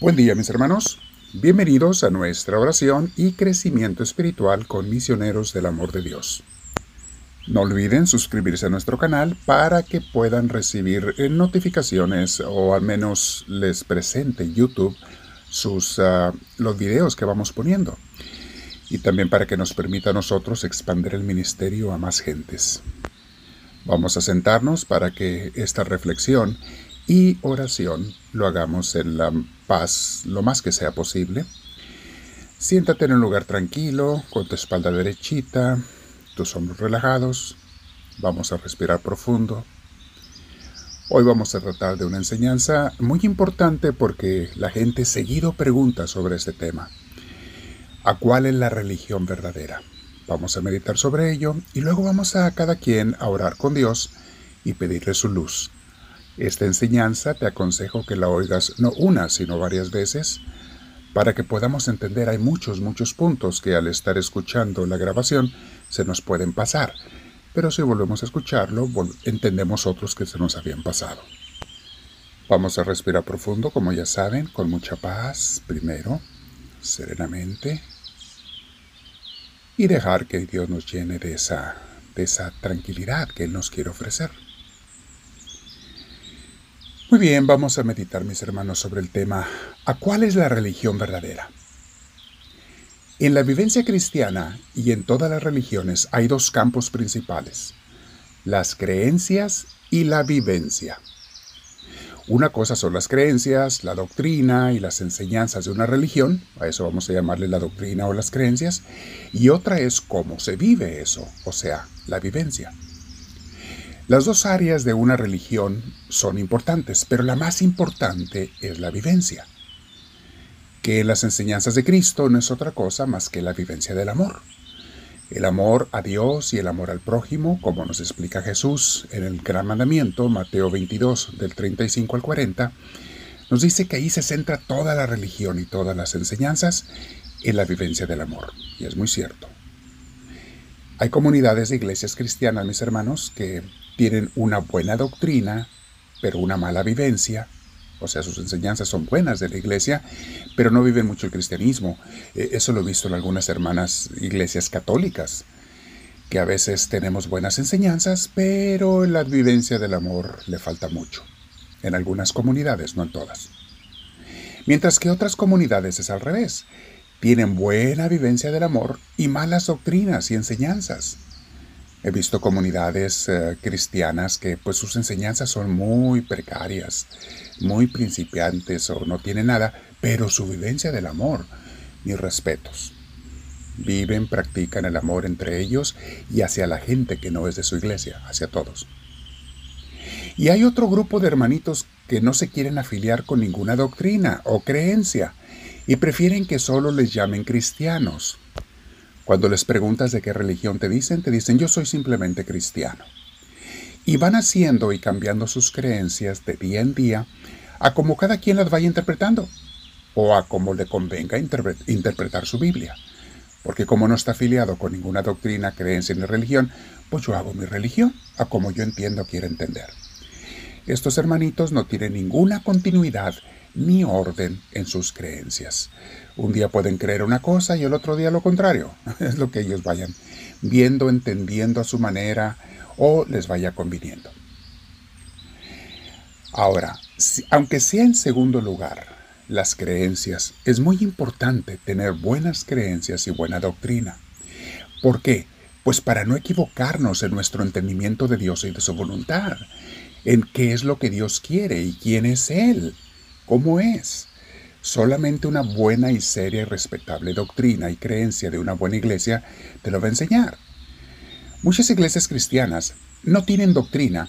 Buen día mis hermanos, bienvenidos a nuestra oración y crecimiento espiritual con misioneros del amor de Dios. No olviden suscribirse a nuestro canal para que puedan recibir notificaciones o al menos les presente YouTube sus, uh, los videos que vamos poniendo y también para que nos permita a nosotros expandir el ministerio a más gentes. Vamos a sentarnos para que esta reflexión y oración lo hagamos en la paz lo más que sea posible. Siéntate en un lugar tranquilo, con tu espalda derechita, tus hombros relajados. Vamos a respirar profundo. Hoy vamos a tratar de una enseñanza muy importante porque la gente seguido pregunta sobre este tema. ¿A cuál es la religión verdadera? Vamos a meditar sobre ello y luego vamos a cada quien a orar con Dios y pedirle su luz esta enseñanza te aconsejo que la oigas no una, sino varias veces, para que podamos entender. Hay muchos, muchos puntos que al estar escuchando la grabación se nos pueden pasar, pero si volvemos a escucharlo, entendemos otros que se nos habían pasado. Vamos a respirar profundo, como ya saben, con mucha paz, primero, serenamente, y dejar que Dios nos llene de esa, de esa tranquilidad que Él nos quiere ofrecer. Muy bien, vamos a meditar, mis hermanos, sobre el tema ¿a cuál es la religión verdadera? En la vivencia cristiana y en todas las religiones hay dos campos principales, las creencias y la vivencia. Una cosa son las creencias, la doctrina y las enseñanzas de una religión, a eso vamos a llamarle la doctrina o las creencias, y otra es cómo se vive eso, o sea, la vivencia. Las dos áreas de una religión son importantes, pero la más importante es la vivencia, que las enseñanzas de Cristo no es otra cosa más que la vivencia del amor. El amor a Dios y el amor al prójimo, como nos explica Jesús en el Gran Mandamiento, Mateo 22, del 35 al 40, nos dice que ahí se centra toda la religión y todas las enseñanzas en la vivencia del amor. Y es muy cierto. Hay comunidades de iglesias cristianas, mis hermanos, que tienen una buena doctrina, pero una mala vivencia. O sea, sus enseñanzas son buenas de la iglesia, pero no viven mucho el cristianismo. Eh, eso lo he visto en algunas hermanas iglesias católicas, que a veces tenemos buenas enseñanzas, pero la vivencia del amor le falta mucho. En algunas comunidades, no en todas. Mientras que otras comunidades es al revés. Tienen buena vivencia del amor y malas doctrinas y enseñanzas. He visto comunidades eh, cristianas que pues sus enseñanzas son muy precarias, muy principiantes o no tienen nada, pero su vivencia del amor, mis respetos. Viven, practican el amor entre ellos y hacia la gente que no es de su iglesia, hacia todos. Y hay otro grupo de hermanitos que no se quieren afiliar con ninguna doctrina o creencia y prefieren que solo les llamen cristianos. Cuando les preguntas de qué religión te dicen, te dicen yo soy simplemente cristiano. Y van haciendo y cambiando sus creencias de día en día a como cada quien las vaya interpretando o a como le convenga interpretar su Biblia. Porque como no está afiliado con ninguna doctrina, creencia ni religión, pues yo hago mi religión a como yo entiendo quiero entender. Estos hermanitos no tienen ninguna continuidad ni orden en sus creencias. Un día pueden creer una cosa y el otro día lo contrario. Es lo que ellos vayan viendo, entendiendo a su manera o les vaya conviniendo. Ahora, aunque sea en segundo lugar, las creencias, es muy importante tener buenas creencias y buena doctrina. ¿Por qué? Pues para no equivocarnos en nuestro entendimiento de Dios y de su voluntad, en qué es lo que Dios quiere y quién es Él ¿Cómo es? Solamente una buena y seria y respetable doctrina y creencia de una buena iglesia te lo va a enseñar. Muchas iglesias cristianas no tienen doctrina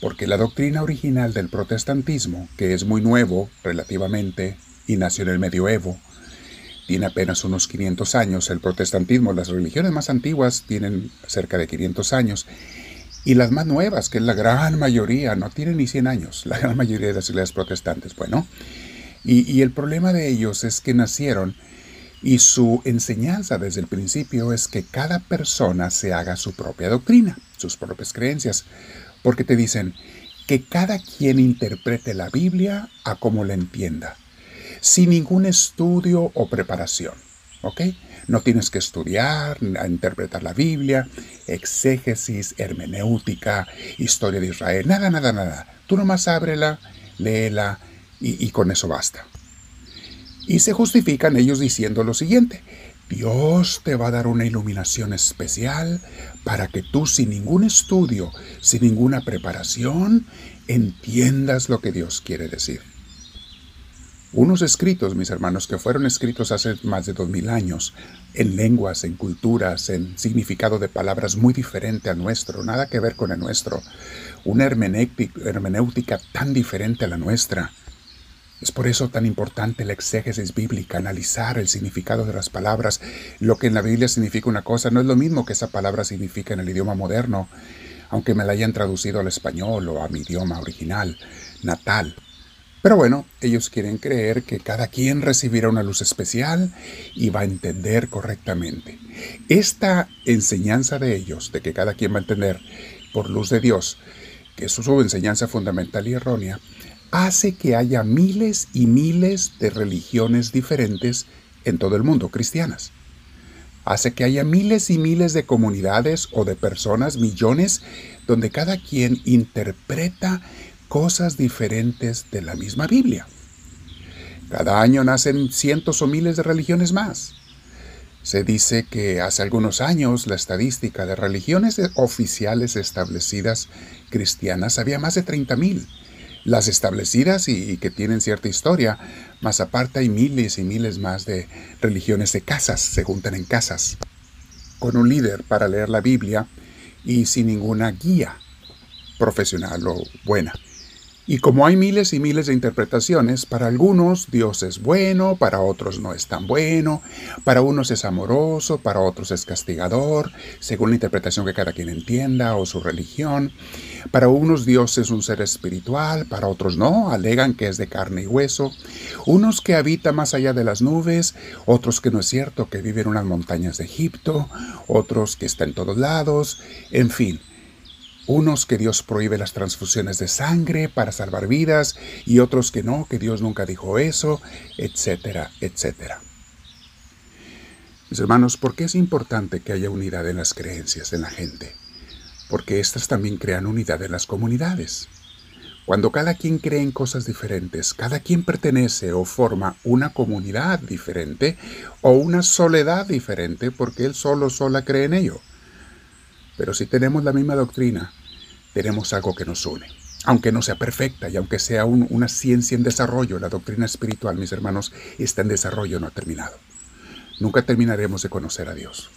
porque la doctrina original del protestantismo, que es muy nuevo relativamente y nació en el medioevo, tiene apenas unos 500 años. El protestantismo, las religiones más antiguas tienen cerca de 500 años y las más nuevas, que es la gran mayoría, no tienen ni 100 años, la gran mayoría de las iglesias protestantes. Bueno, y, y el problema de ellos es que nacieron y su enseñanza desde el principio es que cada persona se haga su propia doctrina, sus propias creencias, porque te dicen que cada quien interprete la Biblia a como la entienda. sin ningún estudio o preparación. No tienes que estudiar, interpretar la Biblia, exégesis, hermenéutica, historia de Israel, nada, nada, nada. Tú nomás ábrela, léela y con eso basta. Y se justifican ellos diciendo lo siguiente, Dios te va a dar una iluminación especial para que tú sin ningún estudio, sin ninguna preparación, entiendas lo que Dios quiere decir. Unos escritos, mis hermanos, que fueron escritos hace más de dos mil años, en lenguas, en culturas, en significado de palabras muy diferente a nuestro, nada que ver con el nuestro, una hermenéutica tan diferente a la nuestra, es por eso tan importante la exégesis bíblica, analizar el significado de las palabras. Lo que en la Biblia significa una cosa no es lo mismo que esa palabra significa en el idioma moderno, aunque me la hayan traducido al español o a mi idioma original, natal. Pero bueno, ellos quieren creer que cada quien recibirá una luz especial y va a entender correctamente. Esta enseñanza de ellos, de que cada quien va a entender por luz de Dios, que es su enseñanza fundamental y errónea, hace que haya miles y miles de religiones diferentes en todo el mundo, cristianas. Hace que haya miles y miles de comunidades o de personas, millones, donde cada quien interpreta cosas diferentes de la misma Biblia. Cada año nacen cientos o miles de religiones más. Se dice que hace algunos años la estadística de religiones oficiales establecidas cristianas había más de 30.000 las establecidas y, que tienen cierta historia, más aparte hay miles y miles más de religiones de casas, se juntan en casas, con un líder para leer la Biblia y sin ninguna guía profesional o buena. Y como hay miles y miles de interpretaciones, para algunos Dios es bueno, para otros no es tan bueno, para unos es amoroso, para otros es castigador, según la interpretación que cada quien entienda o su religión. Para unos Dios es un ser espiritual, para otros no, alegan que es de carne y hueso. Unos que habita más allá de las nubes, otros que no es cierto, que vive en unas montañas de Egipto, otros que está en todos lados, en fin unos que Dios prohíbe las transfusiones de sangre para salvar vidas y otros que no, que Dios nunca dijo eso, etcétera, etcétera. Mis hermanos, ¿por qué es importante que haya unidad en las creencias en la gente? Porque éstas también crean unidad en las comunidades. Cuando cada quien cree en cosas diferentes, cada quien pertenece o forma una comunidad diferente o una soledad diferente porque él solo sola cree en ello. Pero si tenemos la misma doctrina, tenemos algo que nos une. Aunque no sea perfecta y aunque sea una ciencia en desarrollo, la doctrina espiritual, mis hermanos, está en desarrollo, no ha terminado. Nunca terminaremos de conocer a Dios.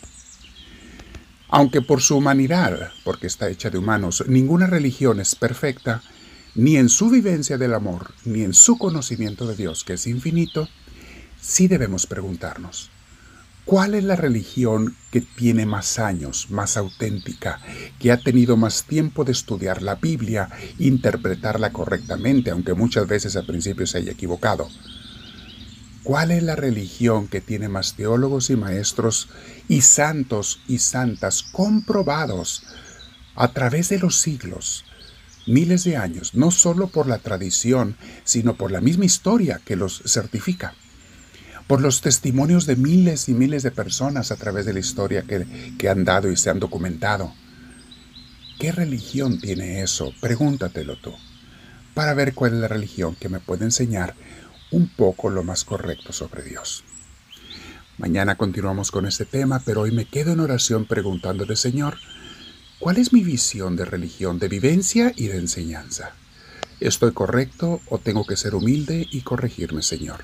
Aunque por su humanidad, porque está hecha de humanos, ninguna religión es perfecta, ni en su vivencia del amor, ni en su conocimiento de Dios, que es infinito, sí debemos preguntarnos, ¿Cuál es la religión que tiene más años, más auténtica, que ha tenido más tiempo de estudiar la Biblia, interpretarla correctamente, aunque muchas veces al principio se haya equivocado? ¿Cuál es la religión que tiene más teólogos y maestros y santos y santas comprobados a través de los siglos, miles de años, no solo por la tradición, sino por la misma historia que los certifica? Por los testimonios de miles y miles de personas a través de la historia que, han dado y se han documentado. ¿Qué religión tiene eso? Pregúntatelo tú, para ver cuál es la religión que me puede enseñar un poco lo más correcto sobre Dios. Mañana continuamos con este tema, pero hoy me quedo en oración preguntándole, Señor, ¿cuál es mi visión de religión, de vivencia y de enseñanza? ¿Estoy correcto o tengo que ser humilde y corregirme, Señor?